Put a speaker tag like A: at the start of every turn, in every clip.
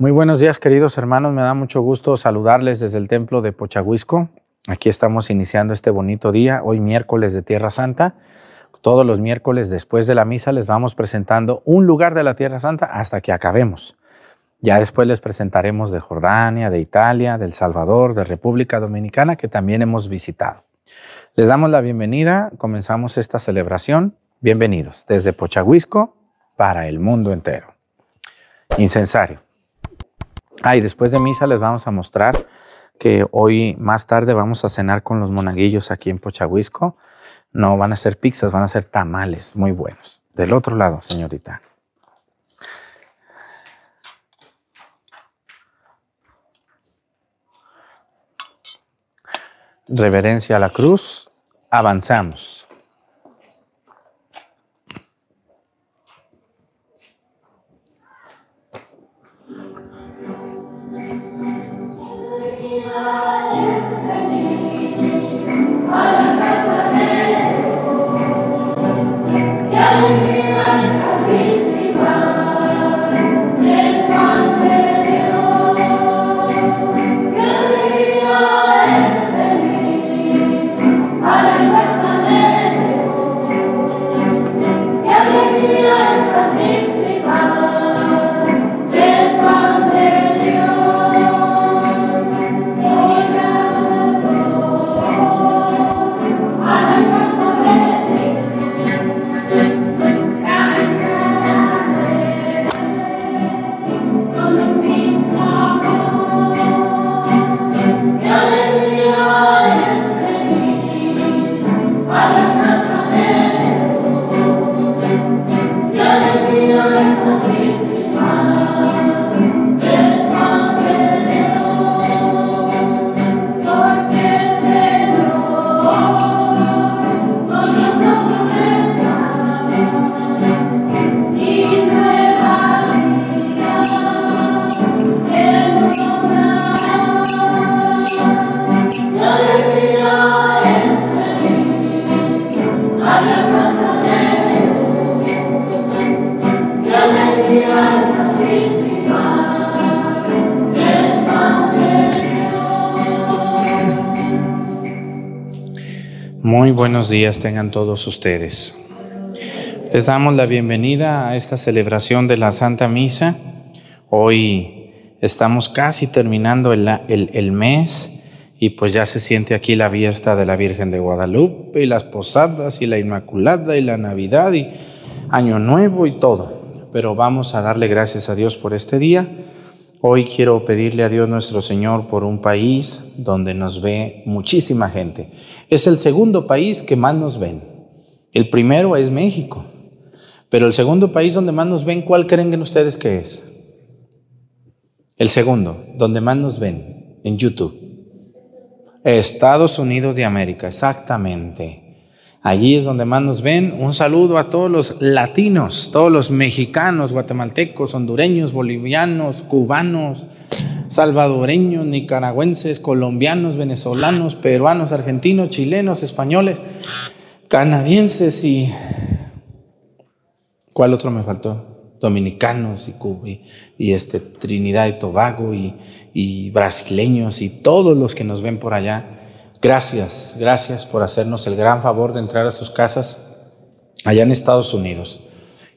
A: Muy buenos días, queridos hermanos. Me da mucho gusto saludarles desde el templo de Pochahuisco. Aquí estamos iniciando este bonito día, hoy miércoles de Tierra Santa. Todos los miércoles después de la misa les vamos presentando un lugar de la Tierra Santa hasta que acabemos. Ya después les presentaremos de Jordania, de Italia, del Salvador, de República Dominicana, que también hemos visitado. Les damos la bienvenida, comenzamos esta celebración. Bienvenidos desde Pochahuisco para el mundo entero. Incensario. Ah, y después de misa les vamos a mostrar que hoy más tarde vamos a cenar con los monaguillos aquí en Pochahuisco. No van a ser pizzas, van a ser tamales muy buenos. Del otro lado, señorita. Reverencia a la cruz. Avanzamos. Buenos días tengan todos ustedes. Les damos la bienvenida a esta celebración de la Santa Misa. Hoy estamos casi terminando el, el, mes y pues ya se siente aquí la fiesta de la Virgen de Guadalupe y las posadas y la Inmaculada y la Navidad y Año Nuevo y todo. Pero vamos a darle gracias a Dios por este día Hoy quiero pedirle a Dios nuestro Señor por un país donde nos ve muchísima gente. Es el segundo país que más nos ven. El primero es México. Pero el segundo país donde más nos ven, ¿cuál creen ustedes que es? El segundo, donde más nos ven, en YouTube. Estados Unidos de América, exactamente. Allí es donde más nos ven. Un saludo a todos los latinos, todos los mexicanos, guatemaltecos, hondureños, bolivianos, cubanos, salvadoreños, nicaragüenses, colombianos, venezolanos, peruanos, argentinos, chilenos, españoles, canadienses y... ¿Cuál otro me faltó? Dominicanos y, y, este, Trinidad y Tobago y, y brasileños y todos los que nos ven por allá. Gracias, gracias por hacernos el gran favor de entrar a sus casas allá en Estados Unidos.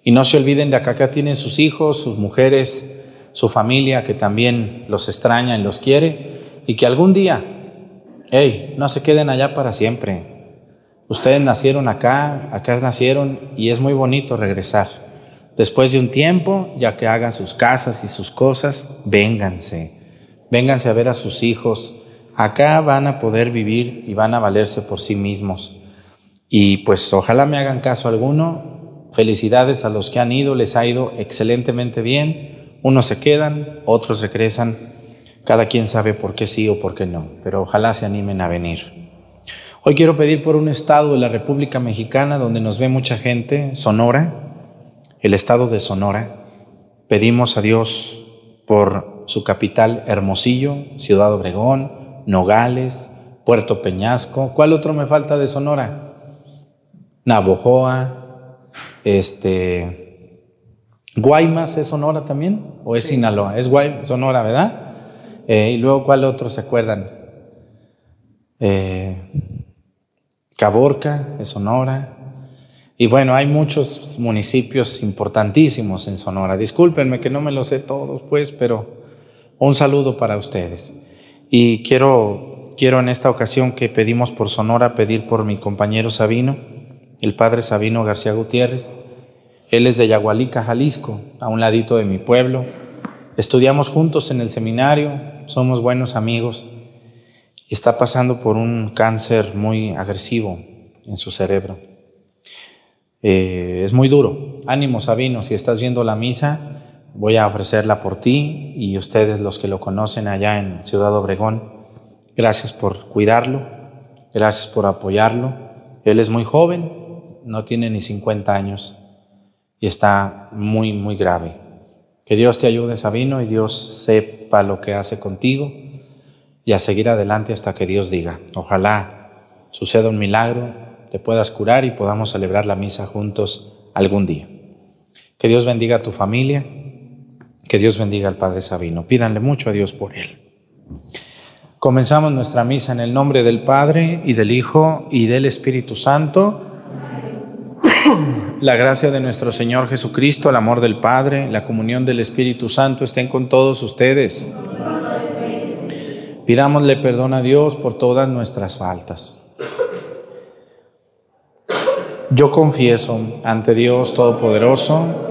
A: Y no se olviden de acá, acá tienen sus hijos, sus mujeres, su familia que también los extraña y los quiere. Y que algún día, hey, no se queden allá para siempre. Ustedes nacieron acá, acá nacieron y es muy bonito regresar. Después de un tiempo, ya que hagan sus casas y sus cosas, vénganse. Vénganse a ver a sus hijos, acá van a poder vivir y van a valerse por sí mismos. Y pues ojalá me hagan caso alguno. Felicidades a los que han ido, les ha ido excelentemente bien. Unos se quedan, otros regresan. Cada quien sabe por qué sí o por qué no, pero ojalá se animen a venir. Hoy quiero pedir por un estado de la República Mexicana donde nos ve mucha gente, Sonora, el estado de Sonora. Pedimos a Dios por su capital Hermosillo, Ciudad Obregón, Nogales, Puerto Peñasco. ¿Cuál otro me falta de Sonora? Navojoa, este, Guaymas es Sonora también, o es Sinaloa, es Guaymas, Sonora, ¿verdad? Eh, y luego, ¿cuál otro se acuerdan? Eh, Caborca es Sonora. Y bueno, hay muchos municipios importantísimos en Sonora. Discúlpenme que no me los sé todos, pues, pero un saludo para ustedes. Y quiero, quiero en esta ocasión que pedimos por Sonora, pedir por mi compañero Sabino, el padre Sabino García Gutiérrez. Él es de Yagualica, Jalisco, a un ladito de mi pueblo. Estudiamos juntos en el seminario, somos buenos amigos está pasando por un cáncer muy agresivo en su cerebro. Eh, es muy duro. Ánimo, Sabino, si estás viendo la misa, voy a ofrecerla por ti y ustedes los que lo conocen allá en Ciudad Obregón. Gracias por cuidarlo, gracias por apoyarlo. Él es muy joven, no tiene ni 50 años y está muy, muy grave. Que Dios te ayude, Sabino, y Dios sepa lo que hace contigo y a seguir adelante hasta que Dios diga. Ojalá suceda un milagro, te puedas curar y podamos celebrar la misa juntos algún día. Que Dios bendiga a tu familia, que Dios bendiga al Padre Sabino. Pídanle mucho a Dios por él. Comenzamos nuestra misa en el nombre del Padre y del Hijo y del Espíritu Santo. La gracia de nuestro Señor Jesucristo, el amor del Padre, la comunión del Espíritu Santo estén con todos ustedes. Pidámosle perdón a Dios por todas nuestras faltas. Yo confieso ante Dios Todopoderoso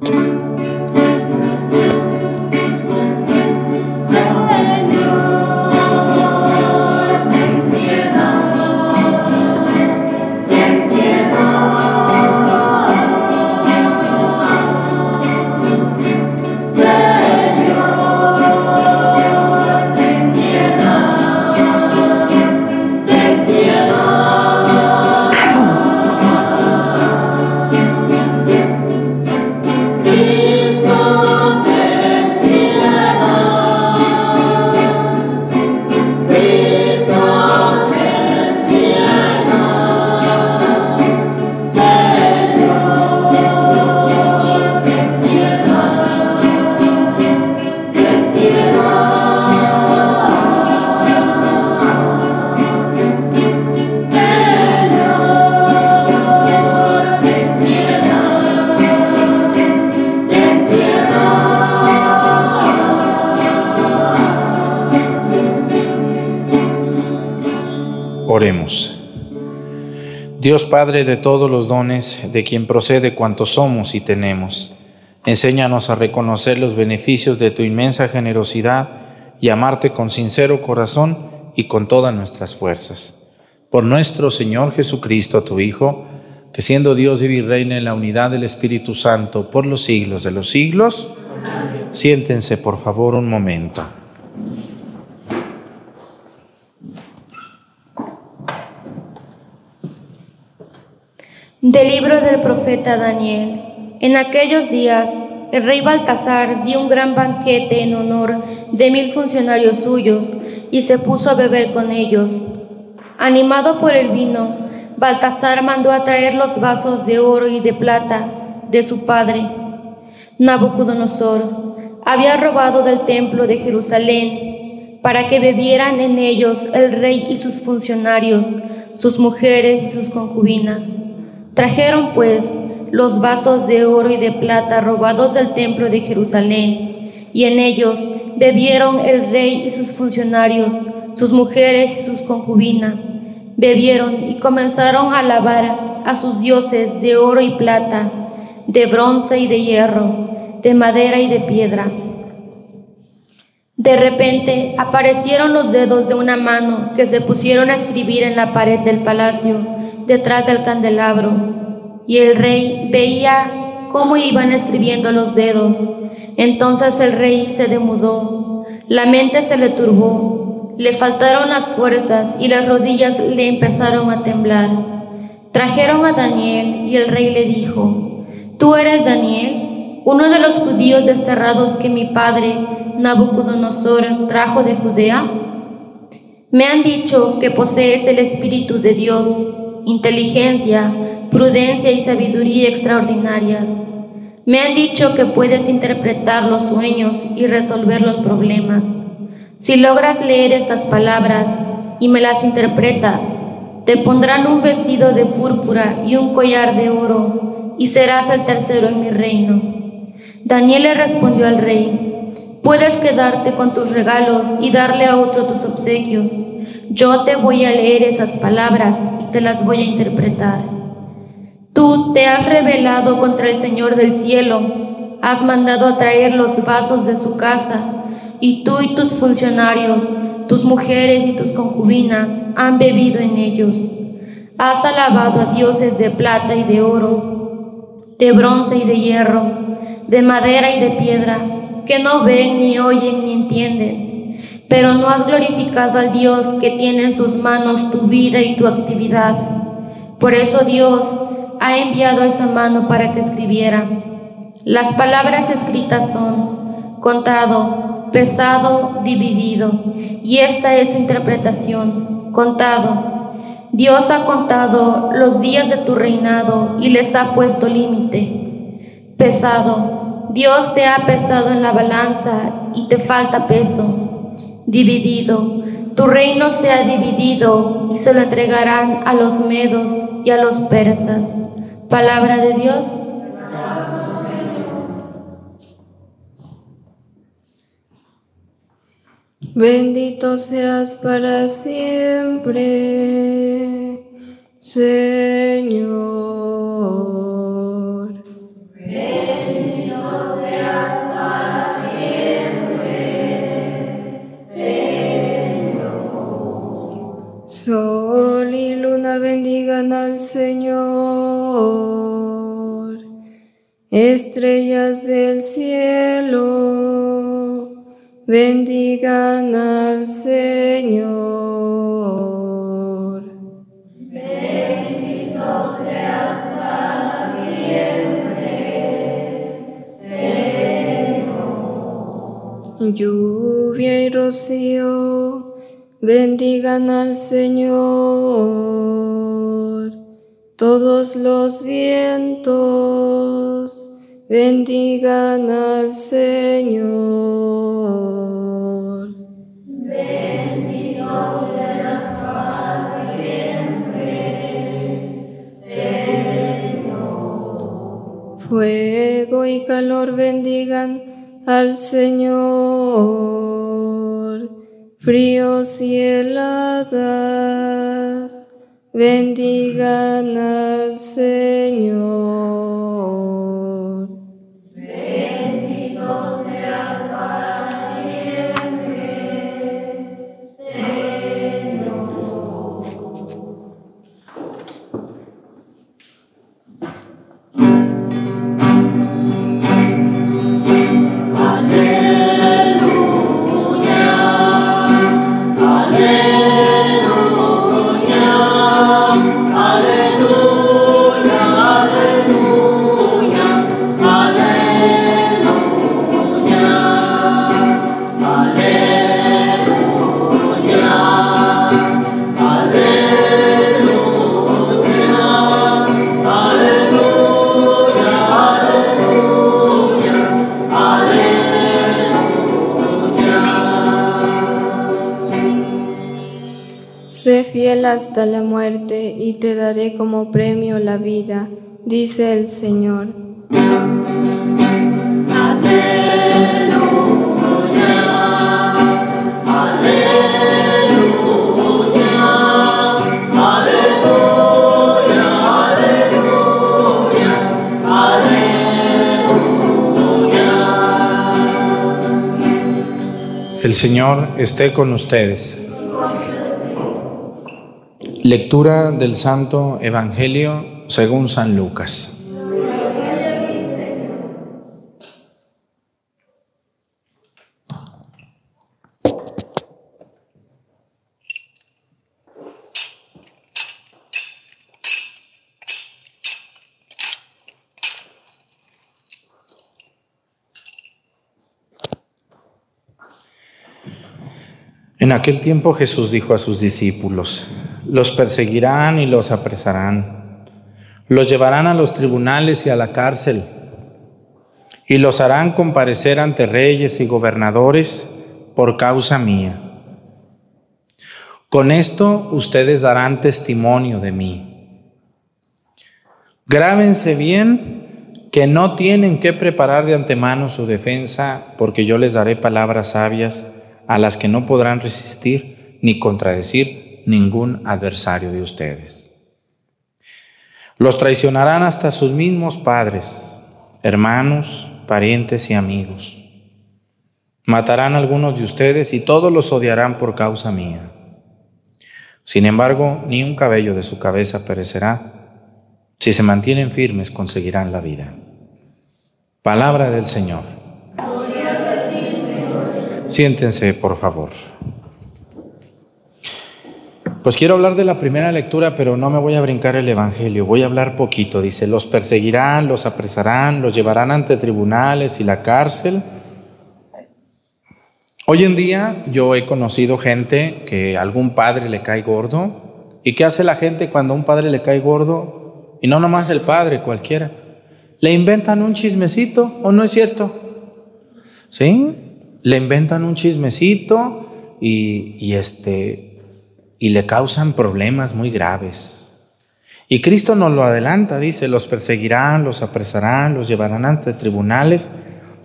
A: thank you. Dios Padre de todos los dones, de quien procede cuanto somos y tenemos, enséñanos a reconocer los beneficios de tu inmensa generosidad y amarte con sincero corazón y con todas nuestras fuerzas. Por nuestro Señor Jesucristo, tu Hijo, que siendo Dios vive y reina en la unidad del Espíritu Santo por los siglos de los siglos, siéntense por favor un momento.
B: Del libro del profeta Daniel. En aquellos días, el rey Baltasar dio un gran banquete en honor de mil funcionarios suyos y se puso a beber con ellos. Animado por el vino, Baltasar mandó a traer los vasos de oro y de plata de su padre. Nabucodonosor había robado del templo de Jerusalén para que bebieran en ellos el rey y sus funcionarios, sus mujeres y sus concubinas. Trajeron pues los vasos de oro y de plata robados del templo de Jerusalén, y en ellos bebieron el rey y sus funcionarios, sus mujeres y sus concubinas. Bebieron y comenzaron a alabar a sus dioses de oro y plata, de bronce y de hierro, de madera y de piedra. De repente aparecieron los dedos de una mano que se pusieron a escribir en la pared del palacio detrás del candelabro, y el rey veía cómo iban escribiendo los dedos. Entonces el rey se demudó, la mente se le turbó, le faltaron las fuerzas y las rodillas le empezaron a temblar. Trajeron a Daniel y el rey le dijo, ¿tú eres Daniel, uno de los judíos desterrados que mi padre Nabucodonosor trajo de Judea? Me han dicho que posees el Espíritu de Dios, inteligencia, prudencia y sabiduría extraordinarias. Me han dicho que puedes interpretar los sueños y resolver los problemas. Si logras leer estas palabras y me las interpretas, te pondrán un vestido de púrpura y un collar de oro, y serás el tercero en mi reino. Daniel le respondió al rey, puedes quedarte con tus regalos y darle a otro tus obsequios. Yo te voy a leer esas palabras y te las voy a interpretar. Tú te has rebelado contra el Señor del cielo, has mandado a traer los vasos de su casa, y tú y tus funcionarios, tus mujeres y tus concubinas han bebido en ellos. Has alabado a dioses de plata y de oro, de bronce y de hierro, de madera y de piedra, que no ven, ni oyen, ni entienden. Pero no has glorificado al Dios que tiene en sus manos tu vida y tu actividad. Por eso Dios ha enviado esa mano para que escribiera. Las palabras escritas son contado, pesado, dividido, y esta es su interpretación, contado. Dios ha contado los días de tu reinado y les ha puesto límite. Pesado, Dios te ha pesado en la balanza y te falta peso. Dividido, tu reino se ha dividido y se lo entregarán a los medos y a los persas. Palabra de Dios.
C: Bendito seas para siempre, Señor. Estrellas del cielo, bendigan al Señor.
D: Bendito seas para siempre, Señor.
C: Lluvia y rocío, bendigan al Señor. Todos los vientos, bendigan al Señor.
D: Bendito seas para siempre, Señor.
C: Fuego y calor bendigan al Señor. Fríos y heladas bendigan al Señor. Hasta la muerte y te daré como premio la vida, dice el Señor.
A: El Señor esté con ustedes. Lectura del Santo Evangelio según San Lucas. En aquel tiempo Jesús dijo a sus discípulos, los perseguirán y los apresarán, los llevarán a los tribunales y a la cárcel, y los harán comparecer ante reyes y gobernadores por causa mía. Con esto ustedes darán testimonio de mí. Grábense bien que no tienen que preparar de antemano su defensa, porque yo les daré palabras sabias a las que no podrán resistir ni contradecir ningún adversario de ustedes. Los traicionarán hasta sus mismos padres, hermanos, parientes y amigos. Matarán a algunos de ustedes y todos los odiarán por causa mía. Sin embargo, ni un cabello de su cabeza perecerá. Si se mantienen firmes, conseguirán la vida. Palabra del Señor. Siéntense, por favor. Pues quiero hablar de la primera lectura, pero no me voy a brincar el Evangelio, voy a hablar poquito. Dice, los perseguirán, los apresarán, los llevarán ante tribunales y la cárcel. Hoy en día yo he conocido gente que algún padre le cae gordo. ¿Y qué hace la gente cuando a un padre le cae gordo? Y no nomás el padre, cualquiera. Le inventan un chismecito, ¿o no es cierto? ¿Sí? le inventan un chismecito y, este, y le causan problemas muy graves. Y Cristo nos lo adelanta, dice, los perseguirán, los apresarán, los llevarán ante tribunales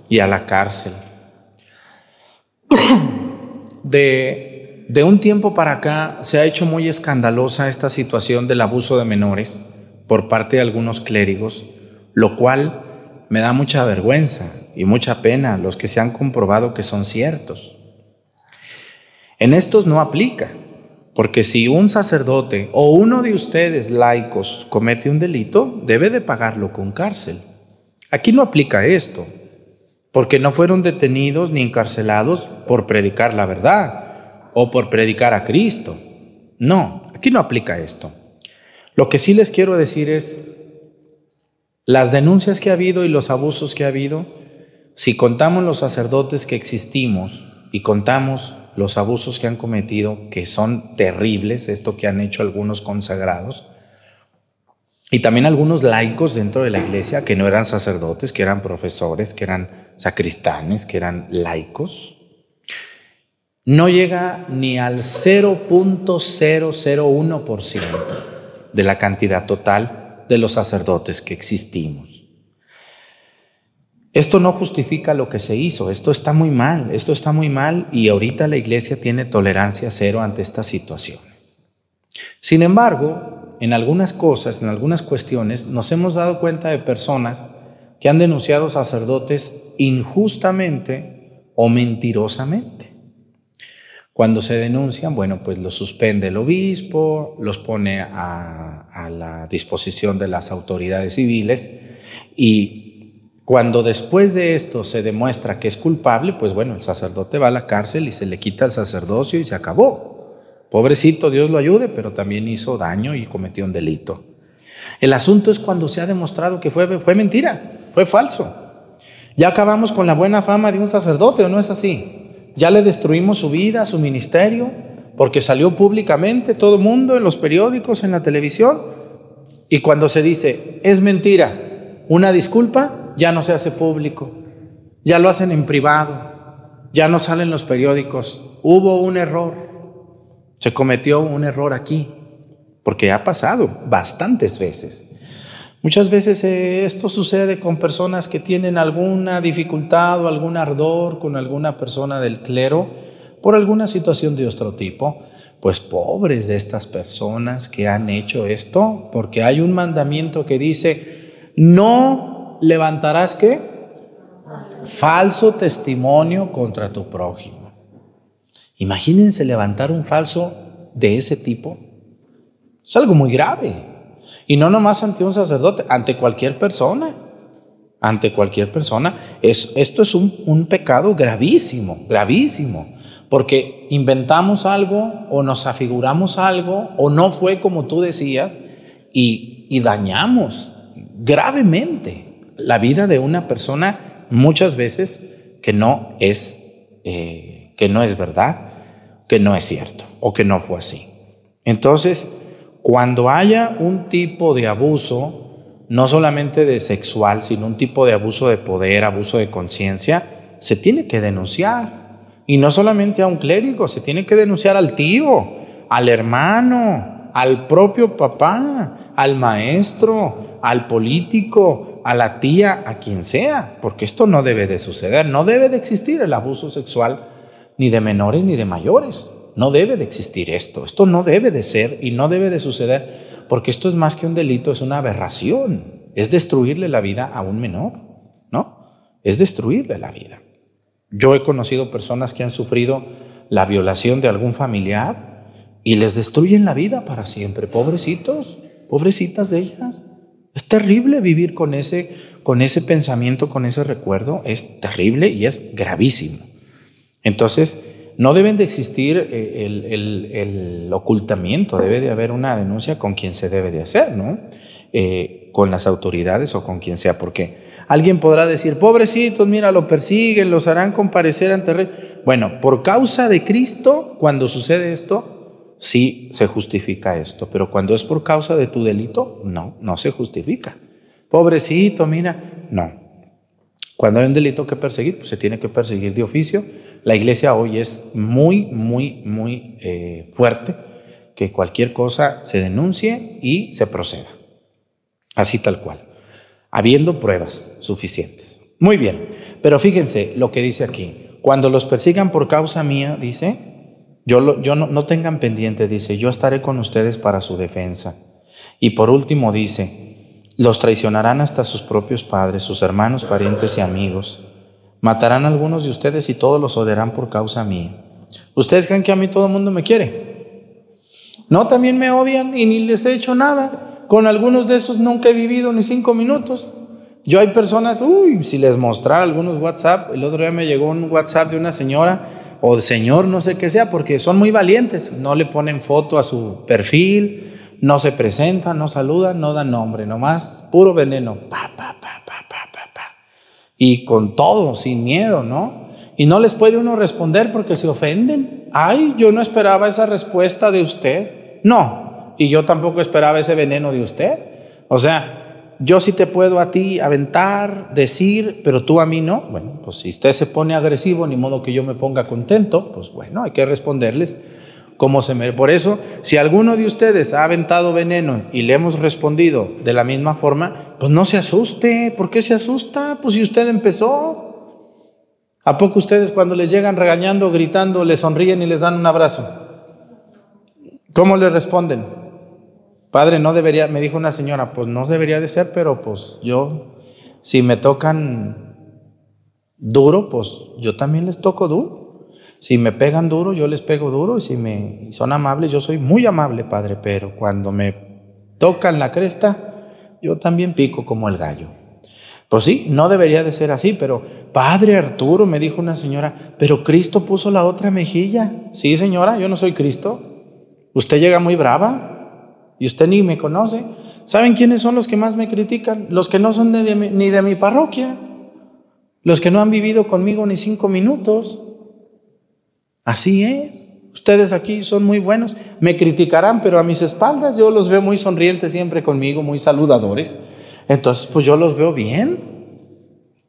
A: y a la cárcel. De, de un tiempo para acá se ha hecho muy escandalosa esta situación del abuso de menores por parte de algunos clérigos, lo cual me da mucha vergüenza y mucha pena los que se han comprobado que son ciertos. En estos no aplica, porque si un sacerdote o uno de ustedes laicos comete un delito, debe de pagarlo con cárcel. Aquí no aplica esto, porque no fueron detenidos ni encarcelados por predicar la verdad o por predicar a Cristo. No, aquí no aplica esto. Lo que sí les quiero decir es, las denuncias que ha habido y los abusos que ha habido, si contamos los sacerdotes que existimos y contamos los abusos que han cometido, que son terribles, esto que han hecho algunos consagrados, y también algunos laicos dentro de la iglesia que no eran sacerdotes, que eran profesores, que eran sacristanes, que eran laicos, no llega ni al 0.001% de la cantidad total de los sacerdotes que existimos. Esto no justifica lo que se hizo, esto está muy mal, esto está muy mal y ahorita la iglesia tiene tolerancia cero ante estas situaciones. Sin embargo, en algunas cosas, en algunas cuestiones, nos hemos dado cuenta de personas que han denunciado sacerdotes injustamente o mentirosamente. Cuando se denuncian, bueno, pues los suspende el obispo, los pone a, a la disposición de las autoridades civiles y cuando después de esto se demuestra que es culpable, pues bueno, el sacerdote va a la cárcel y se le quita el sacerdocio y se acabó. Pobrecito, Dios lo ayude, pero también hizo daño y cometió un delito. El asunto es cuando se ha demostrado que fue, fue mentira, fue falso. Ya acabamos con la buena fama de un sacerdote, ¿o no es así? Ya le destruimos su vida, su ministerio, porque salió públicamente todo el mundo en los periódicos, en la televisión. Y cuando se dice, es mentira, una disculpa, ya no se hace público, ya lo hacen en privado, ya no salen los periódicos. Hubo un error, se cometió un error aquí, porque ha pasado bastantes veces. Muchas veces eh, esto sucede con personas que tienen alguna dificultad o algún ardor con alguna persona del clero por alguna situación de otro tipo. Pues pobres de estas personas que han hecho esto, porque hay un mandamiento que dice, no levantarás qué? Falso testimonio contra tu prójimo. Imagínense levantar un falso de ese tipo. Es algo muy grave. Y no nomás ante un sacerdote, ante cualquier persona. Ante cualquier persona. Es, esto es un, un pecado gravísimo, gravísimo. Porque inventamos algo o nos afiguramos algo o no fue como tú decías y, y dañamos gravemente la vida de una persona muchas veces que no es, eh, que no es verdad, que no es cierto o que no fue así. Entonces, cuando haya un tipo de abuso, no solamente de sexual, sino un tipo de abuso de poder, abuso de conciencia, se tiene que denunciar. Y no solamente a un clérigo, se tiene que denunciar al tío, al hermano, al propio papá, al maestro, al político, a la tía, a quien sea, porque esto no debe de suceder, no debe de existir el abuso sexual ni de menores ni de mayores. No debe de existir esto, esto no debe de ser y no debe de suceder, porque esto es más que un delito, es una aberración, es destruirle la vida a un menor, ¿no? Es destruirle la vida. Yo he conocido personas que han sufrido la violación de algún familiar y les destruyen la vida para siempre, pobrecitos, pobrecitas de ellas. Es terrible vivir con ese, con ese pensamiento, con ese recuerdo, es terrible y es gravísimo. Entonces, no deben de existir eh, el, ocultamiento, debe de haber una denuncia con quien se debe de hacer, ¿no? Eh, con las autoridades o con quien sea, porque alguien podrá decir, pobrecitos, mira, lo persiguen, los harán comparecer ante rey. Bueno, por causa de Cristo, cuando sucede esto, sí se justifica esto, pero cuando es por causa de tu delito, no, no se justifica. Pobrecito, mira, no. Cuando hay un delito que perseguir, pues se tiene que perseguir de oficio la iglesia hoy es muy, muy, muy eh, fuerte que cualquier cosa se denuncie y se proceda. Así tal cual. Habiendo pruebas suficientes. Muy bien, pero fíjense lo que dice aquí. Cuando los persigan por causa mía, dice, yo, yo no, tengan pendiente, dice, yo estaré con ustedes para su defensa. Y por último dice, los traicionarán hasta sus propios padres, sus hermanos, parientes y amigos Matarán a algunos de ustedes y todos los odiarán por causa mía. ¿Ustedes creen que a mí todo el mundo me quiere? No, también me odian y ni les he hecho nada. Con algunos de esos nunca he vivido ni cinco minutos. Yo hay personas, uy, si les mostrara algunos WhatsApp, el otro día me llegó un WhatsApp de una señora o señor, no sé qué sea, porque son muy valientes, no le ponen foto a su perfil, no se presentan, no saludan, no dan nombre, nomás puro veneno. Pa, pa, pa, pa, pa, pa, pa y con todo, sin miedo, ¿no? Y no les puede uno responder porque se ofenden. Ay, yo no esperaba esa respuesta de usted. No, y yo tampoco esperaba ese veneno de usted. O sea, yo sí te puedo a ti aventar, decir, pero tú a mí no. Bueno, pues si usted se pone agresivo, ni modo que yo me ponga contento, pues bueno, hay que responderles como se me... Por eso, si alguno de ustedes ha aventado veneno y le hemos respondido de la misma forma, pues no se asuste. ¿Por qué se asusta? Pues si usted empezó. ¿A poco ustedes cuando les llegan regañando, gritando, les sonríen y les dan un abrazo? ¿Cómo le responden? Padre, no debería, me dijo una señora, pues no debería de ser, pero pues yo, si me tocan duro, pues yo también les toco duro. Si me pegan duro, yo les pego duro y si me son amables, yo soy muy amable, Padre, pero cuando me tocan la cresta, yo también pico como el gallo. Pues sí, no debería de ser así, pero Padre Arturo, me dijo una señora, pero Cristo puso la otra mejilla. Sí, señora, yo no soy Cristo. Usted llega muy brava y usted ni me conoce. ¿Saben quiénes son los que más me critican? Los que no son ni de mi parroquia, los que no han vivido conmigo ni cinco minutos. Así es. Ustedes aquí son muy buenos. Me criticarán, pero a mis espaldas yo los veo muy sonrientes siempre conmigo, muy saludadores. Entonces, pues yo los veo bien.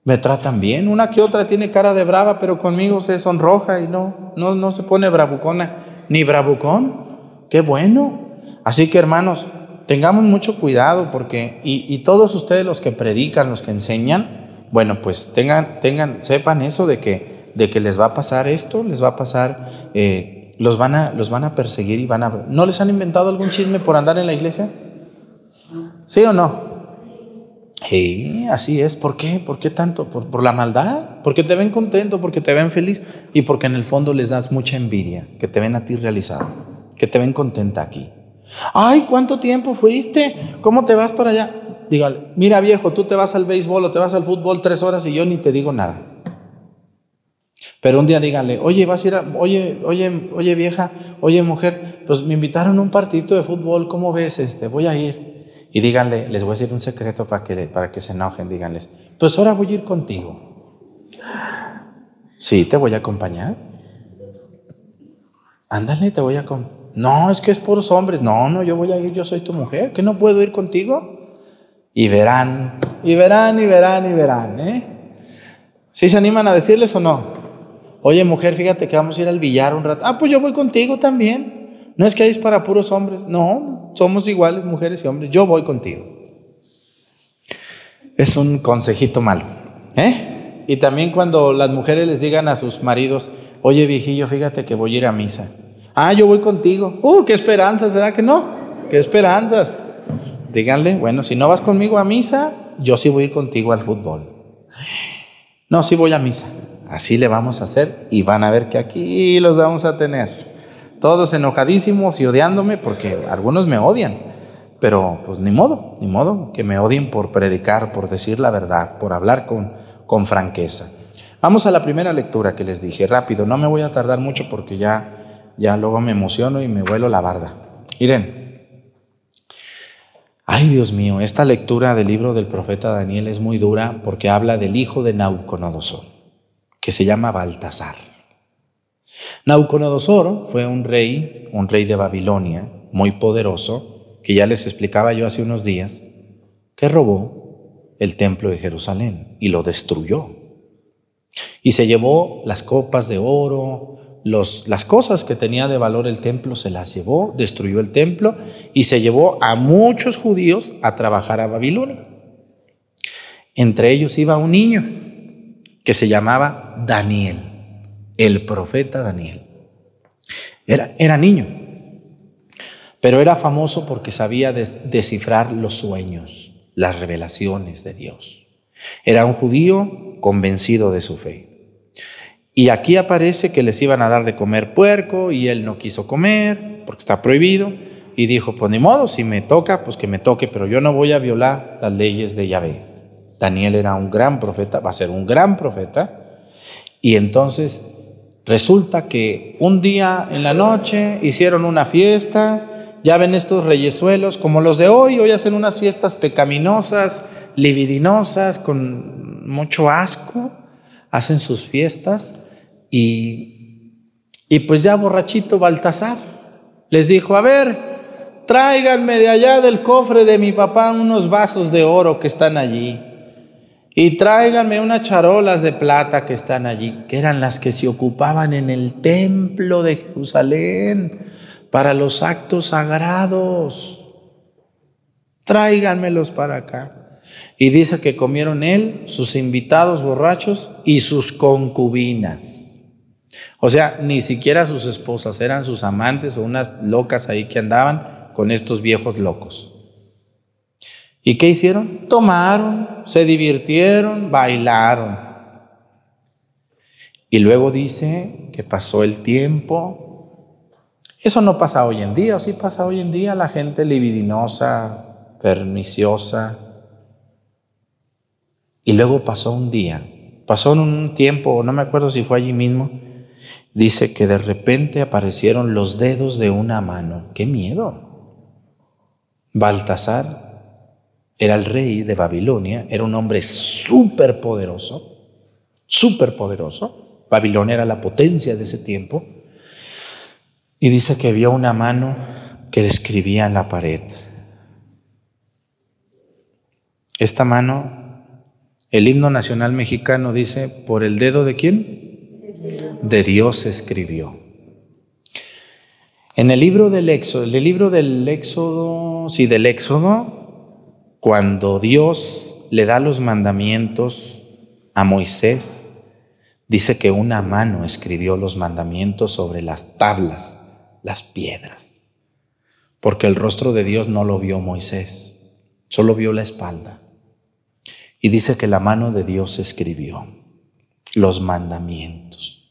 A: Me tratan bien. Una que otra tiene cara de brava, pero conmigo se sonroja y no, no, no se pone bravucona ni bravucón. Qué bueno. Así que hermanos, tengamos mucho cuidado porque, y, todos ustedes los que predican, los que enseñan, bueno, pues tengan, tengan, sepan eso de que de que les va a pasar esto, les va a pasar, eh, los, van a, los van a perseguir y van a... ¿No les han inventado algún chisme por andar en la iglesia? ¿Sí o no? Sí, así es. ¿Por qué? ¿Por qué tanto? ¿Por, ¿Por, la maldad? Porque te ven contento, porque te ven feliz y porque en el fondo les das mucha envidia, que te ven a ti realizado, que te ven contenta aquí. Ay, ¿cuánto tiempo fuiste? ¿Cómo te vas para allá? Dígale, mira viejo, tú te vas al béisbol o te vas al fútbol tres horas y yo ni te digo nada. Pero un día díganle, oye, vas a ir a, oye, oye, oye vieja, oye mujer, pues me invitaron a un partido de fútbol, ¿cómo ves? Este, voy a ir. Y díganle, les voy a decir un secreto para que, para que se enojen, díganles, pues ahora voy a ir contigo. Sí, te voy a acompañar. Ándale, te voy a... Com no, es que es puros hombres. No, no, yo voy a ir, yo soy tu mujer. ¿Que no puedo ir contigo? Y verán, y verán, y verán, y verán. ¿eh? ¿Sí se animan a decirles o no? Oye, mujer, fíjate que vamos a ir al billar un rato. Ah, pues yo voy contigo también. No es que hay para puros hombres. No, somos iguales, mujeres y hombres. Yo voy contigo. Es un consejito malo. ¿eh? Y también cuando las mujeres les digan a sus maridos, oye, viejillo, fíjate que voy a ir a misa. Ah, yo voy contigo. Uh, qué esperanzas, ¿verdad que no? Qué esperanzas. Díganle, bueno, si no vas conmigo a misa, yo sí voy a ir contigo al fútbol. No, sí voy a misa. Así le vamos a hacer y van a ver que aquí los vamos a tener. Todos enojadísimos y odiándome porque algunos me odian. Pero pues ni modo, ni modo que me odien por predicar, por decir la verdad, por hablar con, con franqueza. Vamos a la primera lectura que les dije, rápido, no me voy a tardar mucho porque ya ya luego me emociono y me vuelo la barda. Miren, ay Dios mío, esta lectura del libro del profeta Daniel es muy dura porque habla del hijo de Nauconodosor, que se llama Baltasar. Nauconodosor fue un rey, un rey de Babilonia, muy poderoso, que ya les explicaba yo hace unos días, que robó el templo de Jerusalén y lo destruyó. Y se llevó las copas de oro, las cosas que tenía de valor el templo se las llevó, destruyó el templo y se llevó a muchos judíos a trabajar a Babilonia. Entre ellos iba un niño que se llamaba Daniel, el profeta Daniel. Era, era niño, pero era famoso porque sabía descifrar los sueños, las revelaciones de Dios. Era un judío convencido de su fe. Y aquí aparece que les iban a dar de comer puerco y él no quiso comer porque está prohibido. Y dijo, pues ni modo, si me toca, pues que me toque, pero yo no voy a violar las leyes de Yahvé. Daniel era un gran profeta, va a ser un gran profeta. Y entonces resulta que un día en la noche hicieron una fiesta, ya ven estos reyesuelos como los de hoy, hoy hacen unas fiestas pecaminosas, libidinosas, con mucho asco, hacen sus fiestas y, pues ya borrachito Baltasar les dijo, a ver, tráiganme de allá del cofre de mi papá unos vasos de oro que están allí. Y tráiganme unas charolas de plata que están allí, que eran las que se ocupaban en el templo de Jerusalén para los actos sagrados. Tráiganmelos para acá. Y dice que comieron él, sus invitados borrachos y sus concubinas. O sea, ni siquiera sus esposas eran sus amantes o unas locas ahí que andaban con estos viejos locos. ¿Y qué hicieron? Tomaron, se divirtieron, bailaron. Y luego dice que pasó el tiempo. Eso no pasa hoy en día, o sí pasa hoy en día la gente libidinosa, perniciosa. Y luego pasó un día, pasó un tiempo, no me acuerdo si fue allí mismo, dice que de repente aparecieron los dedos de una mano. ¡Qué miedo! Baltasar era el rey de Babilonia, era un hombre súper poderoso, súper poderoso. Babilonia era la potencia de ese tiempo. Y dice que vio una mano que le escribía en la pared. Esta mano, el himno nacional mexicano dice, ¿por el dedo de quién? De Dios escribió. En el libro del Éxodo, el libro del Éxodo, del Éxodo, cuando Dios le da los mandamientos a Moisés, dice que una mano escribió los mandamientos sobre las tablas, las piedras, porque el rostro de Dios no lo vio Moisés, solo vio la espalda. Y dice que la mano de Dios escribió los mandamientos.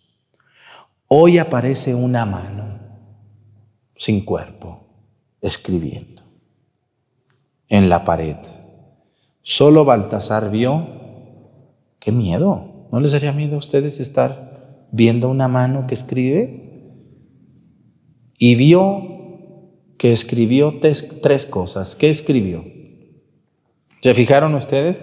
A: Hoy aparece una mano sin cuerpo escribiendo en la pared. Solo Baltasar vio, qué miedo, ¿no les daría miedo a ustedes estar viendo una mano que escribe? Y vio que escribió tres, cosas. ¿Qué escribió? ¿Se fijaron ustedes?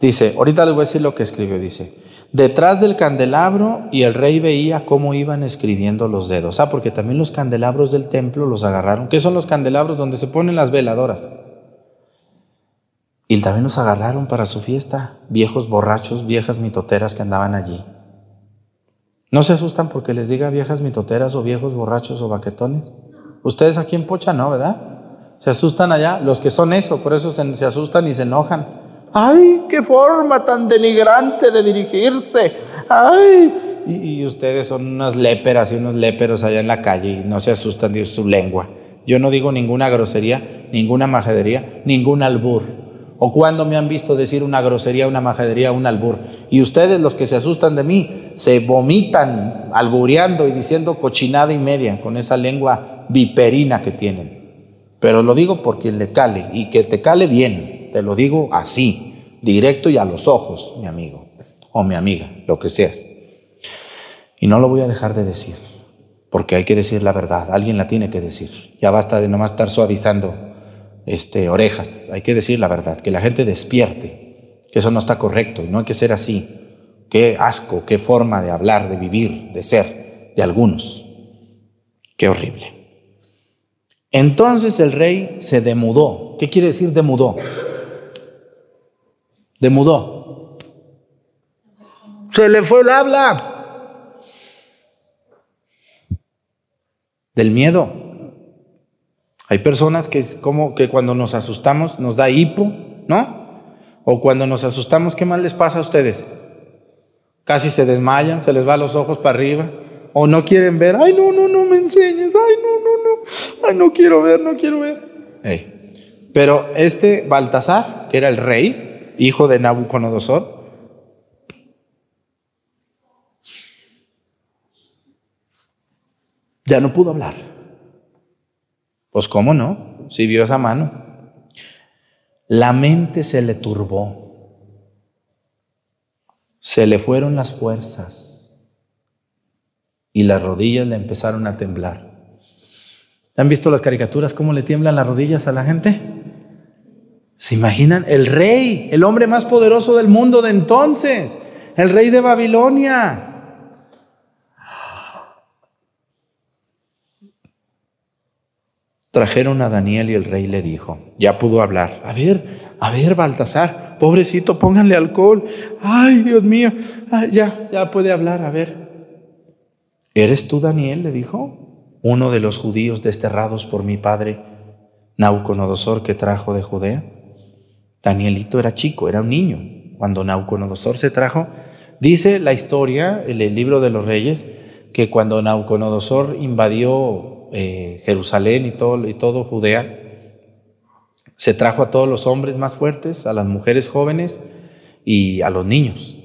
A: Dice, ahorita les voy a decir lo que escribió. Dice, detrás del candelabro y el rey veía cómo iban escribiendo los dedos. Ah, porque también los candelabros del templo los agarraron. ¿Qué son los candelabros donde se ponen las veladoras? Y también los agarraron para su fiesta, viejos borrachos, viejas mitoteras que andaban allí. ¿No se asustan porque les diga viejas mitoteras o viejos borrachos o baquetones? Ustedes aquí en Pocha no, ¿verdad? Se asustan allá, los que son eso, por eso se, asustan y se enojan. ¡Ay, qué forma tan denigrante de dirigirse! ¡Ay! Y, ustedes son unas léperas y unos léperos allá en la calle y no se asustan de su lengua. Yo no digo ninguna grosería, ninguna majadería, ningún albur o cuando me han visto decir una grosería, una majadería, un albur. Y ustedes, los que se asustan de mí, se vomitan albureando y diciendo cochinada y media con esa lengua viperina que tienen. Pero lo digo porque le cale y que te cale bien. Te lo digo así, directo y a los ojos, mi amigo o mi amiga, lo que seas. Y no lo voy a dejar de decir, porque hay que decir la verdad. Alguien la tiene que decir. Ya basta de nomás estar suavizando este, orejas, hay que decir la verdad, que la gente despierte, que eso no está correcto no hay que ser así. Qué asco, qué forma de hablar, de vivir, de ser de algunos. Qué horrible. Entonces el rey se demudó. ¿Qué quiere decir demudó? Demudó. Se le fue el habla. Del miedo. Hay personas que es como que cuando nos asustamos nos da hipo, ¿no? O cuando nos asustamos, ¿qué más les pasa a ustedes? Casi se desmayan, se les va los ojos para arriba, o no quieren ver, ay, no, no, no me enseñes, ay, no, no, no, ay, no quiero ver, no quiero ver. Pero este Baltasar, que era el rey, hijo de Nabucodonosor, ya no pudo hablar. Pues cómo no, si vio esa mano. La mente se le turbó, se le fueron las fuerzas y las rodillas le empezaron a temblar. ¿Han visto las caricaturas cómo le tiemblan las rodillas a la gente? ¿Se imaginan? El rey, el hombre más poderoso del mundo de entonces, el rey de Babilonia, Trajeron a Daniel y el rey le dijo, ya pudo hablar, a ver, a ver, Baltasar, pobrecito, pónganle alcohol. Ay, Dios mío, ya, ya puede hablar, a ver. ¿Eres tú Daniel? le dijo, uno de los judíos desterrados por mi padre Nauconodosor que trajo de Judea. Danielito era chico, era un niño. Cuando Nauconodosor se trajo, dice la historia, en el libro de los reyes, que cuando Nauconodosor invadió eh, Jerusalén y todo, y todo Judea, se trajo a todos los hombres más fuertes, a las mujeres jóvenes y a los niños.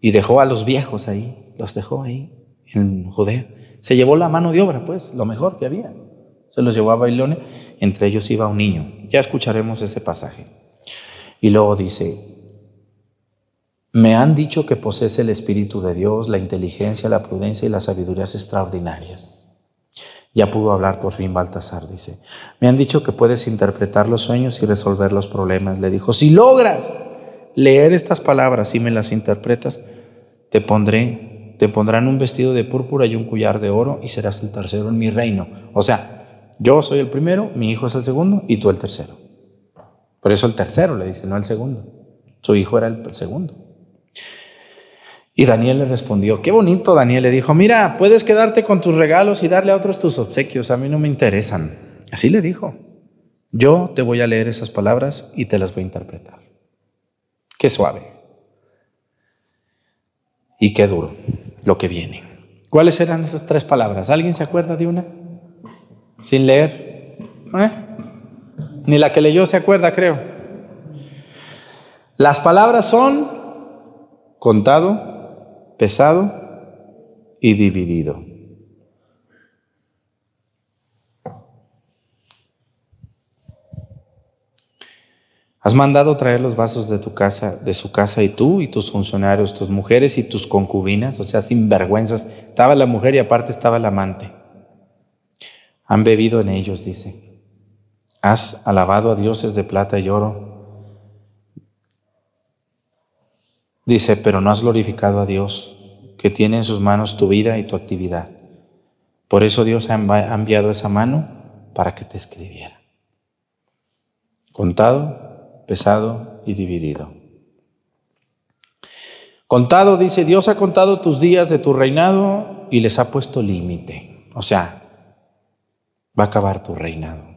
A: Y dejó a los viejos ahí, los dejó ahí en Judea. Se llevó la mano de obra, pues, lo mejor que había. Se los llevó a Babilonia, entre ellos iba un niño. Ya escucharemos ese pasaje. Y luego dice, me han dicho que posees el Espíritu de Dios, la inteligencia, la prudencia y las sabidurías extraordinarias. Ya pudo hablar por fin Baltasar, dice. Me han dicho que puedes interpretar los sueños y resolver los problemas. Le dijo, si logras leer estas palabras y me las interpretas, te pondré, te pondrán un vestido de púrpura y un collar de oro y serás el tercero en mi reino. O sea, yo soy el primero, mi hijo es el segundo y tú el tercero. Por eso el tercero le dice, no el segundo. Su hijo era el segundo. Y Daniel le respondió, qué bonito, Daniel le dijo, mira, puedes quedarte con tus regalos y darle a otros tus obsequios, a mí no me interesan. Así le dijo, yo te voy a leer esas palabras y te las voy a interpretar. Qué suave. Y qué duro lo que viene. ¿Cuáles eran esas tres palabras? ¿Alguien se acuerda de una? Sin leer. ¿Eh? Ni la que leyó se acuerda, creo. Las palabras son contado, pesado y dividido. Has mandado traer los vasos de tu casa, de su casa, y tú y tus funcionarios, tus mujeres y tus concubinas, o sea, sin vergüenzas. Estaba la mujer y aparte estaba el amante. Han bebido en ellos, dice. Has alabado a dioses de plata y oro Dice, pero no has glorificado a Dios, que tiene en sus manos tu vida y tu actividad. Por eso Dios ha enviado esa mano para que te escribiera. Contado, pesado y dividido. Contado, dice, Dios ha contado tus días de tu reinado y les ha puesto límite. O sea, va a acabar tu reinado.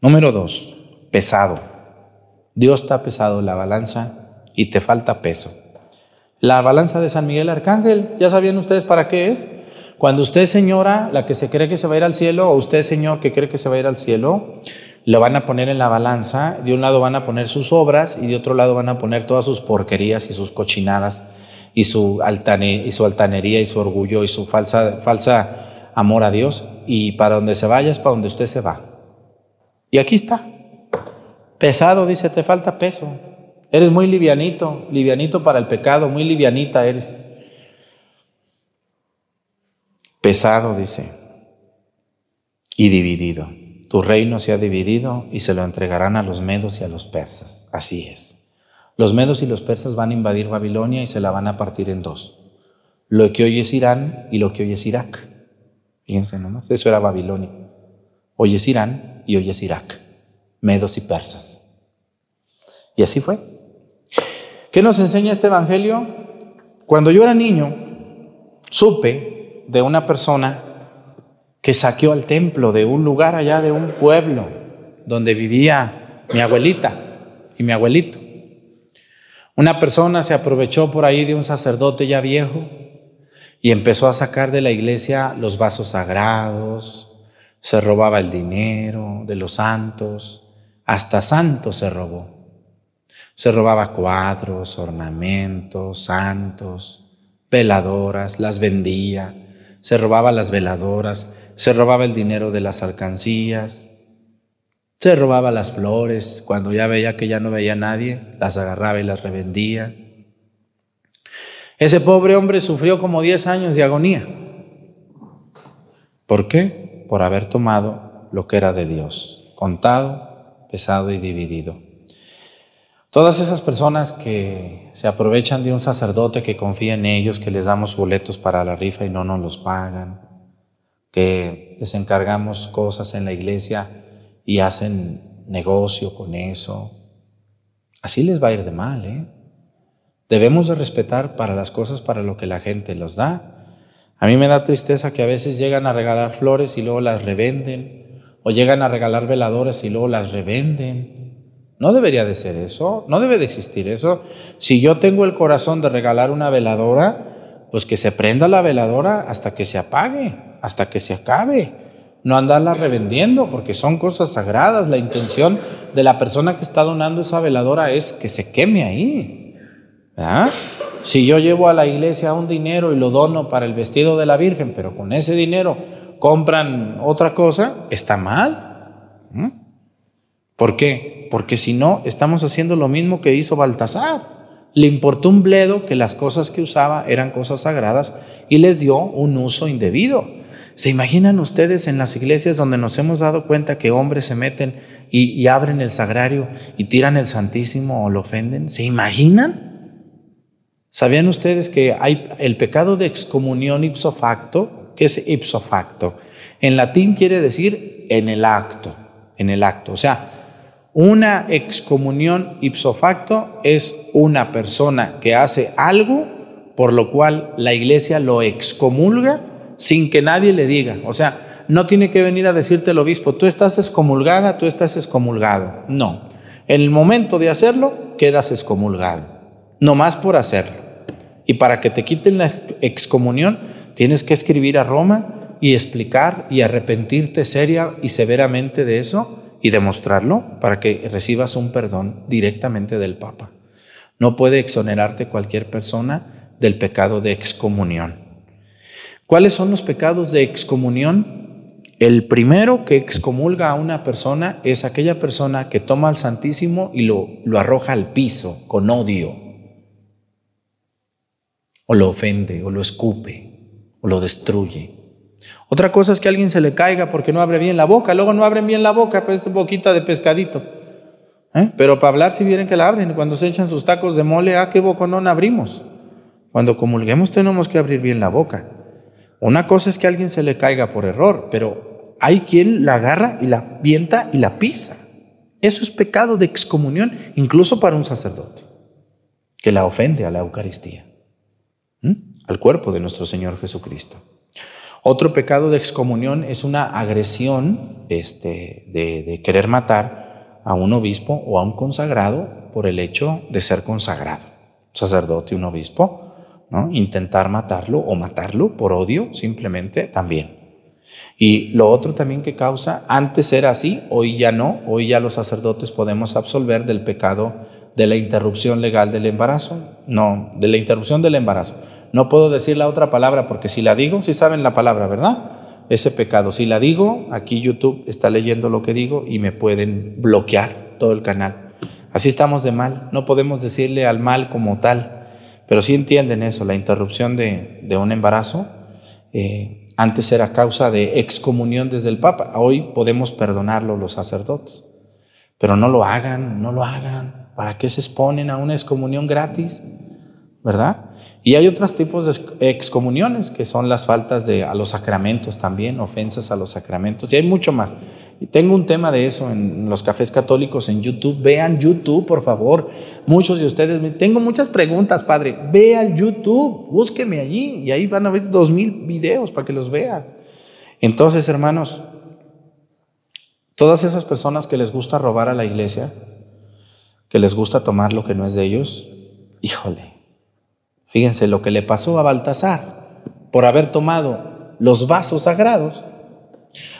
A: Número dos, pesado. Dios está pesado la balanza y te falta peso. La balanza de San Miguel Arcángel, ¿ya sabían ustedes para qué es? Cuando usted señora, la que se cree que se va a ir al cielo, o usted señor que cree que se va a ir al cielo, lo van a poner en la balanza. De un lado van a poner sus obras y de otro lado van a poner todas sus porquerías y sus cochinadas y su, altanería y su orgullo y su falsa, falsa amor a Dios. Y para donde se vaya es para donde usted se va. Y aquí está. Pesado, dice, te falta peso. Eres muy livianito, livianito para el pecado, muy livianita eres. Pesado, dice, y dividido. Tu reino se ha dividido y se lo entregarán a los medos y a los persas. Así es. Los medos y los persas van a invadir Babilonia y se la van a partir en dos. Lo que hoy es Irán y lo que hoy es Irak. Fíjense nomás, eso era Babilonia. Hoy es Irán y hoy es Irak. Medos y persas. Y así fue. ¿Qué nos enseña este Evangelio? Cuando yo era niño, supe de una persona que saqueó al templo de un lugar allá de un pueblo donde vivía mi abuelita y mi abuelito. Una persona se aprovechó por ahí de un sacerdote ya viejo y empezó a sacar de la iglesia los vasos sagrados, se robaba el dinero de los santos, hasta santos se robó. Se robaba cuadros, ornamentos, santos, veladoras, las vendía, se robaba las veladoras, se robaba el dinero de las alcancías, se robaba las flores, cuando ya veía que ya no veía nadie, las agarraba y las revendía. Ese pobre hombre sufrió como 10 años de agonía. ¿Por qué? Por haber tomado lo que era de Dios, contado, pesado y dividido. Todas esas personas que se aprovechan de un sacerdote que confía en ellos, que les damos boletos para la rifa y no nos los pagan, que les encargamos cosas en la iglesia y hacen negocio con eso. Así les va a ir de mal, ¿eh? Debemos de respetar para las cosas para lo que la gente los da. A mí me da tristeza que a veces llegan a regalar flores y luego las revenden, o llegan a regalar veladores y luego las revenden. No debería de ser eso, no debe de existir eso. Si yo tengo el corazón de regalar una veladora, pues que se prenda la veladora hasta que se apague hasta que se acabe. No andarla revendiendo porque son cosas sagradas. La intención de la persona que está donando esa veladora es que se queme ahí. Si yo llevo a la iglesia un dinero y lo dono para el vestido de la Virgen, pero con ese dinero compran otra cosa, está mal. ¿Por qué? Porque si no, estamos haciendo lo mismo que hizo Baltasar. Le importó un bledo que las cosas que usaba eran cosas sagradas y les dio un uso indebido. ¿Se imaginan ustedes en las iglesias donde nos hemos dado cuenta que hombres se meten y, abren el sagrario y tiran el Santísimo o lo ofenden? ¿Se imaginan? ¿Sabían ustedes que hay el pecado de excomunión ipso facto? ¿Qué es ipso facto? En latín quiere decir en el acto, en el acto. O sea, una excomunión ipso facto es una persona que hace algo por lo cual la iglesia lo excomulga sin que nadie le diga. O sea, no tiene que venir a decirte el obispo, tú estás excomulgada, tú estás excomulgado. No. En el momento de hacerlo, quedas excomulgado. No más por hacerlo. Y para que te quiten la excomunión, tienes que escribir a Roma y explicar y arrepentirte seria y severamente de eso y demostrarlo para que recibas un perdón directamente del Papa. No puede exonerarte cualquier persona del pecado de excomunión. ¿Cuáles son los pecados de excomunión? El primero que excomulga a una persona es aquella persona que toma al Santísimo y lo, lo arroja al piso con odio, o lo ofende, o lo escupe, o lo destruye. Otra cosa es que alguien se le caiga porque no abre bien la boca, luego no abren bien la boca, pues boquita de pescadito. ¿Eh? Pero para hablar si vienen que la abren. Cuando se echan sus tacos de mole, ah, qué boconón abrimos. Cuando comulguemos tenemos que abrir bien la boca. Una cosa es que alguien se le caiga por error, pero hay quien la agarra y la vienta y la pisa. Eso es pecado de excomunión, incluso para un sacerdote, que la ofende a la Eucaristía, al cuerpo de nuestro Señor Jesucristo. Otro pecado de excomunión es una agresión este, de, querer matar a un obispo o a un consagrado por el hecho de ser consagrado. Un sacerdote un obispo, ¿no? intentar matarlo o matarlo por odio simplemente también. Y lo otro también que causa, antes era así, hoy ya no, hoy ya los sacerdotes podemos absolver del pecado de la interrupción legal del embarazo, no, de la interrupción del embarazo. No puedo decir la otra palabra porque si la digo, si saben la palabra, ¿verdad? Ese pecado, si la digo, aquí YouTube está leyendo lo que digo y me pueden bloquear todo el canal. Así estamos de mal, no podemos decirle al mal como tal, pero sí entienden eso, la interrupción de, un embarazo. Eh, antes era causa de excomunión desde el Papa, hoy podemos perdonarlo los sacerdotes. Pero no lo hagan, no lo hagan. ¿Para qué se exponen a una excomunión gratis? ¿Verdad? Y hay otros tipos de excomuniones, que son las faltas de, a los sacramentos también, ofensas a los sacramentos, y hay mucho más. Tengo un tema de eso en los cafés católicos en YouTube. Vean YouTube, por favor. Muchos de ustedes, tengo muchas preguntas, padre. Vean YouTube, búsqueme allí, y ahí van a ver dos mil videos para que los vean. Entonces, hermanos, todas esas personas que les gusta robar a la iglesia, que les gusta tomar lo que no es de ellos, híjole, Fíjense lo que le pasó a Baltasar por haber tomado los vasos sagrados.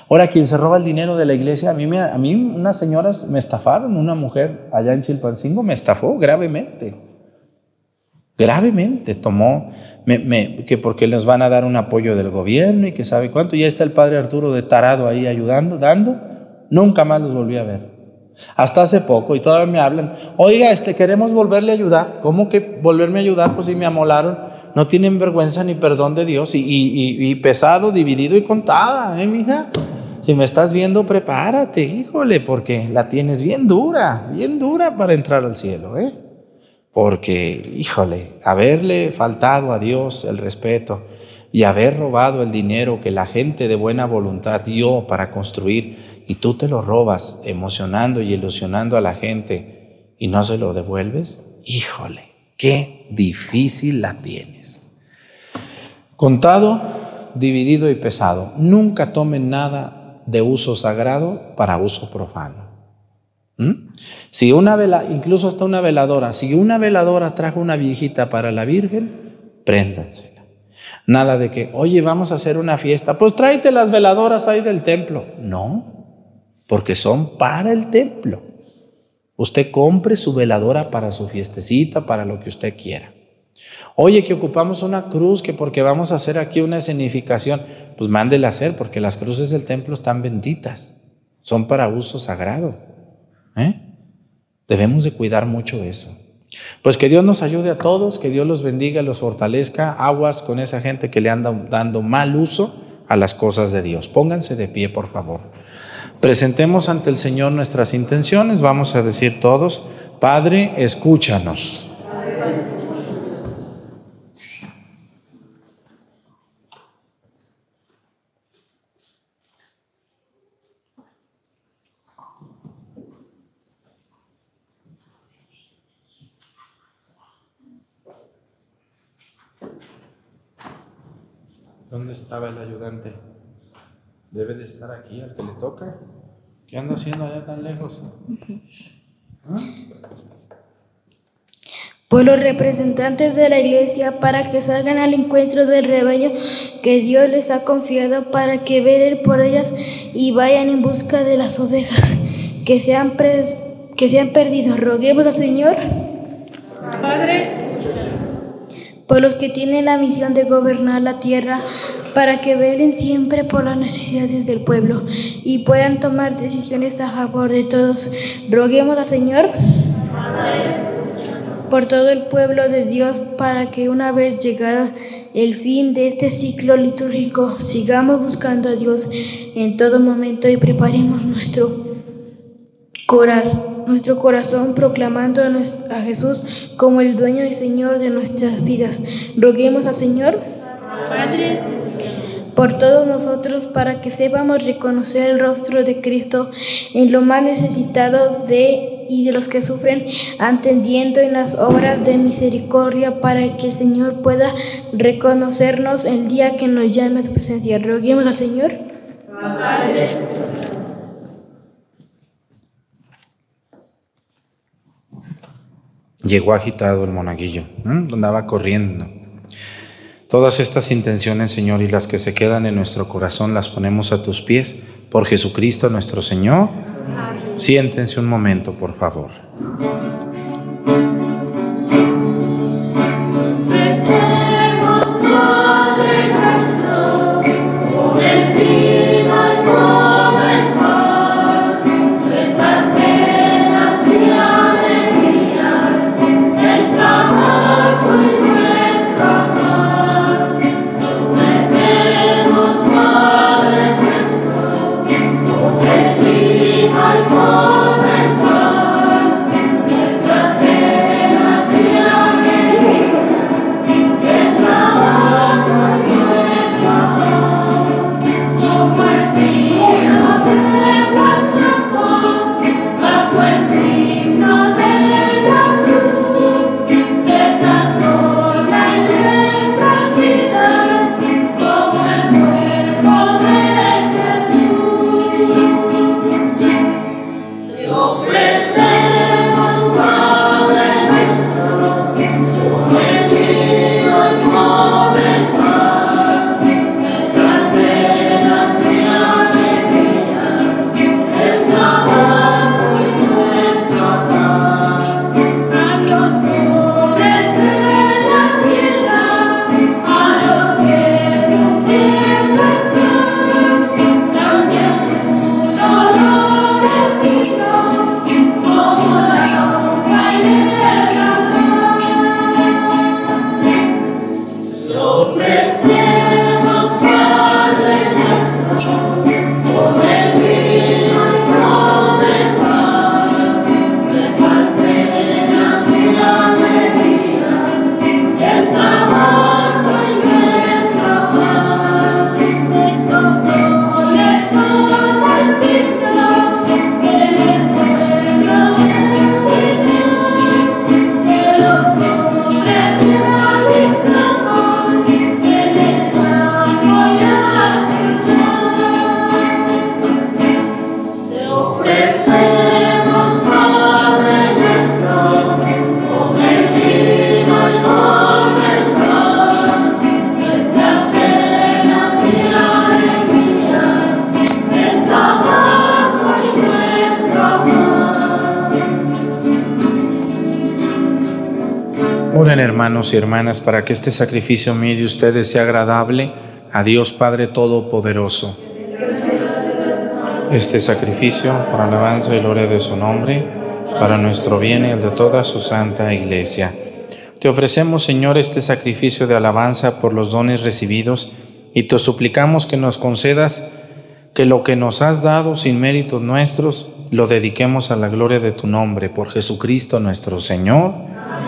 A: Ahora, quien se roba el dinero de la iglesia, a mí, me, a mí unas señoras me estafaron, una mujer allá en Chilpancingo me estafó gravemente. Gravemente tomó, me, que porque les van a dar un apoyo del gobierno y que sabe cuánto, ya está el padre Arturo de Tarado ahí ayudando, dando, nunca más los volví a ver. Hasta hace poco y todavía me hablan, oiga, este, queremos volverle a ayudar. ¿Cómo que volverme a ayudar? Pues si me amolaron. No tienen vergüenza ni perdón de Dios y, y, pesado, dividido y contada, ¿eh, mija? Si me estás viendo, prepárate, híjole, porque la tienes bien dura, bien dura para entrar al cielo, ¿eh? Porque, híjole, haberle faltado a Dios el respeto y haber robado el dinero que la gente de buena voluntad dio para construir y tú te lo robas emocionando y ilusionando a la gente y no se lo devuelves, híjole, qué difícil la tienes. Contado, dividido y pesado. Nunca tomen nada de uso sagrado para uso profano. ¿Mm? Si una vela, incluso hasta una veladora, si una veladora trajo una viejita para la Virgen, préndansela. Nada de que, oye, vamos a hacer una fiesta, pues tráete las veladoras ahí del templo. No, porque son para el templo. Usted compre su veladora para su fiestecita, para lo que usted quiera. Oye, que ocupamos una cruz, que porque vamos a hacer aquí una escenificación, pues mándela hacer, porque las cruces del templo están benditas, son para uso sagrado. ¿eh? Debemos de cuidar mucho eso. Pues que Dios nos ayude a todos, que Dios los bendiga, los fortalezca, aguas con esa gente que le anda dando mal uso a las cosas de Dios. Pónganse de pie, por favor. Presentemos ante el Señor nuestras intenciones. Vamos a decir todos, Padre, escúchanos. ¿Dónde estaba el ayudante? Debe de estar aquí al que le toca. ¿Qué anda haciendo allá tan lejos?
E: ¿Ah? Por los representantes de la iglesia para que salgan al encuentro del rebaño que Dios les ha confiado para que velen por ellas y vayan en busca de las ovejas que se han, que se han perdido. Roguemos al Señor.
D: Padres
E: por los que tienen la misión de gobernar la tierra, para que velen siempre por las necesidades del pueblo y puedan tomar decisiones a favor de todos. Roguemos al Señor por todo el pueblo de Dios para que una vez llegado el fin de este ciclo litúrgico sigamos buscando a Dios en todo momento y preparemos nuestro corazón nuestro corazón proclamando a Jesús como el dueño y Señor de nuestras vidas. Roguemos al Señor por todos nosotros para que sepamos reconocer el rostro de Cristo en lo más necesitado de y de los que sufren, atendiendo en las obras de misericordia para que el Señor pueda reconocernos el día que nos llame a su presencia. Roguemos al Señor.
D: Llegó agitado el monaguillo, andaba corriendo. Todas estas intenciones, Señor, y las que se quedan en nuestro corazón, las ponemos a tus pies por Jesucristo nuestro Señor. Siéntense un momento, por favor. Y hermanas para que este sacrificio mío de ustedes sea agradable a Dios Padre Todopoderoso. Este sacrificio para alabanza y gloria de su nombre, para nuestro bien y el de toda su santa iglesia. Te ofrecemos, Señor, este sacrificio de alabanza por los dones recibidos y te suplicamos que nos concedas que lo que nos has dado sin méritos nuestros lo dediquemos a la gloria de tu nombre, por Jesucristo nuestro Señor. Y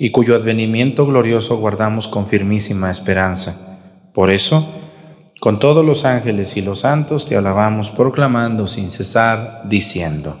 D: y cuyo advenimiento glorioso guardamos con firmísima esperanza. Por eso, con todos los ángeles y los santos te alabamos proclamando sin cesar, diciendo.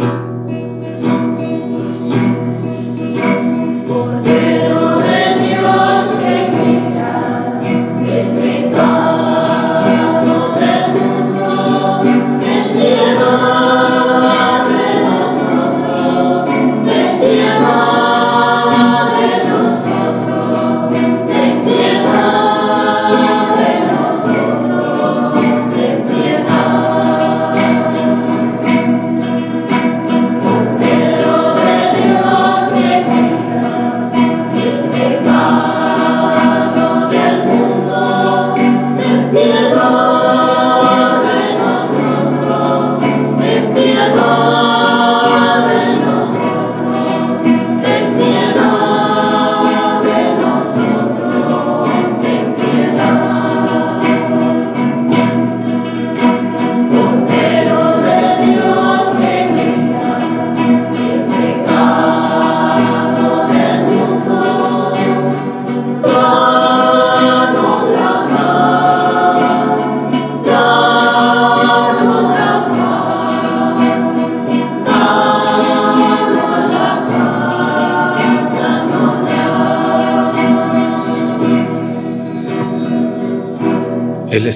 A: Él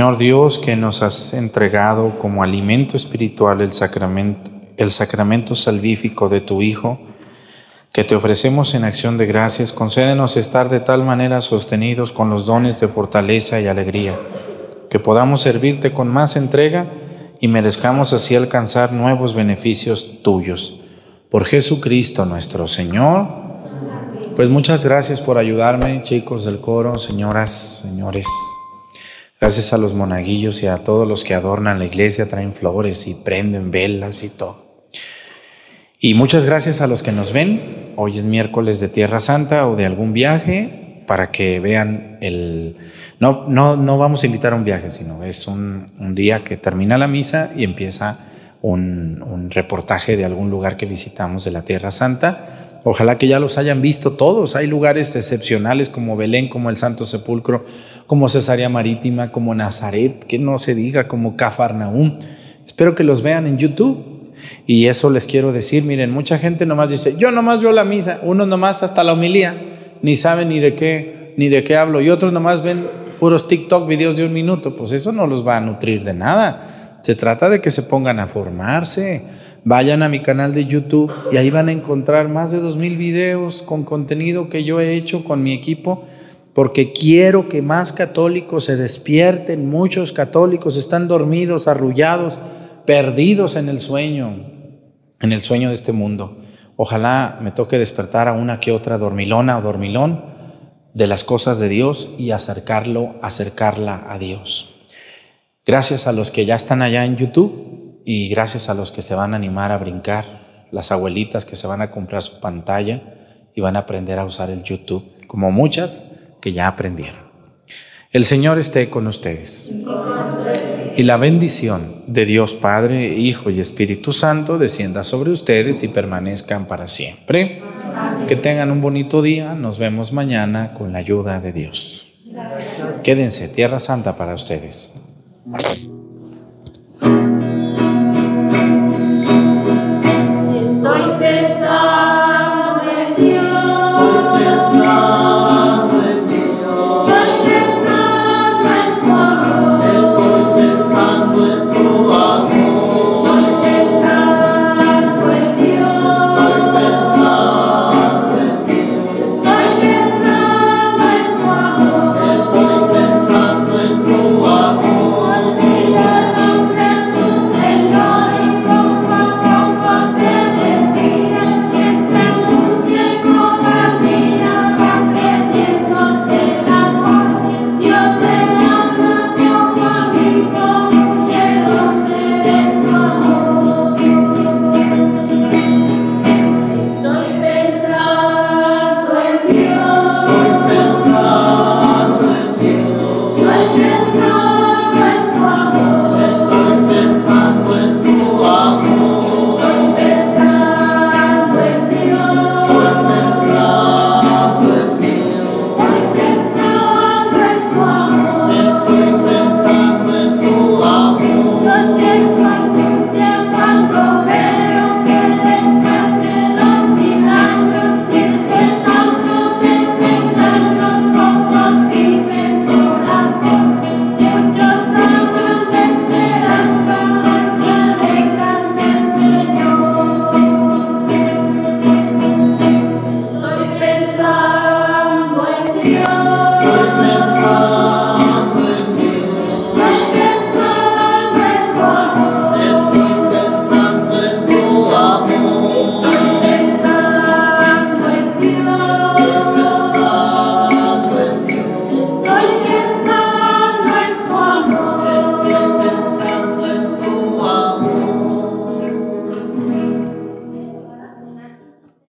A: Señor Dios, que nos has entregado como alimento espiritual el sacramento, el sacramento salvífico de tu Hijo, que te ofrecemos en acción de gracias, concédenos estar de tal manera sostenidos con los dones de fortaleza y alegría, que podamos servirte con más entrega y merezcamos así alcanzar nuevos beneficios tuyos. Por Jesucristo nuestro Señor. Pues muchas gracias por ayudarme, chicos del coro, señoras, señores. Gracias a los monaguillos y a todos los que adornan la iglesia, traen flores y prenden velas y todo. Y muchas gracias a los que nos ven. Hoy es miércoles de Tierra Santa o de algún viaje para que vean el... No, no, no vamos a invitar a un viaje, sino es un, un día que termina la misa y empieza un, un reportaje de algún lugar que visitamos de la Tierra Santa Ojalá que ya los hayan visto todos. Hay lugares excepcionales como Belén, como el Santo Sepulcro, como Cesarea Marítima, como Nazaret, que no se diga, como Cafarnaúm. Espero que los vean en YouTube. Y eso les quiero decir, miren, mucha gente nomás dice, yo nomás veo la misa, uno nomás hasta la homilía, ni saben ni de qué, ni de qué hablo, y otros nomás ven puros TikTok, videos de un minuto, pues eso no los va a nutrir de nada. Se trata de que se pongan a formarse, Vayan a mi canal de YouTube y ahí van a encontrar más de dos mil videos con contenido que yo he hecho con mi equipo porque quiero que más católicos se despierten. Muchos católicos están dormidos, arrullados, perdidos en el sueño, en el sueño de este mundo. Ojalá me toque despertar a una que otra dormilona o dormilón de las cosas de Dios y acercarlo, acercarla a Dios. Gracias a los que ya están allá en YouTube y gracias a los que se van a animar a brincar, las abuelitas que se van a comprar su pantalla y van a aprender a usar el YouTube, como muchas que ya aprendieron. El Señor esté con ustedes. Y la bendición de Dios Padre, Hijo y Espíritu Santo descienda sobre ustedes y permanezcan para siempre. Que tengan un bonito día. Nos vemos mañana con la ayuda de Dios. Quédense, Tierra Santa para ustedes. it's all.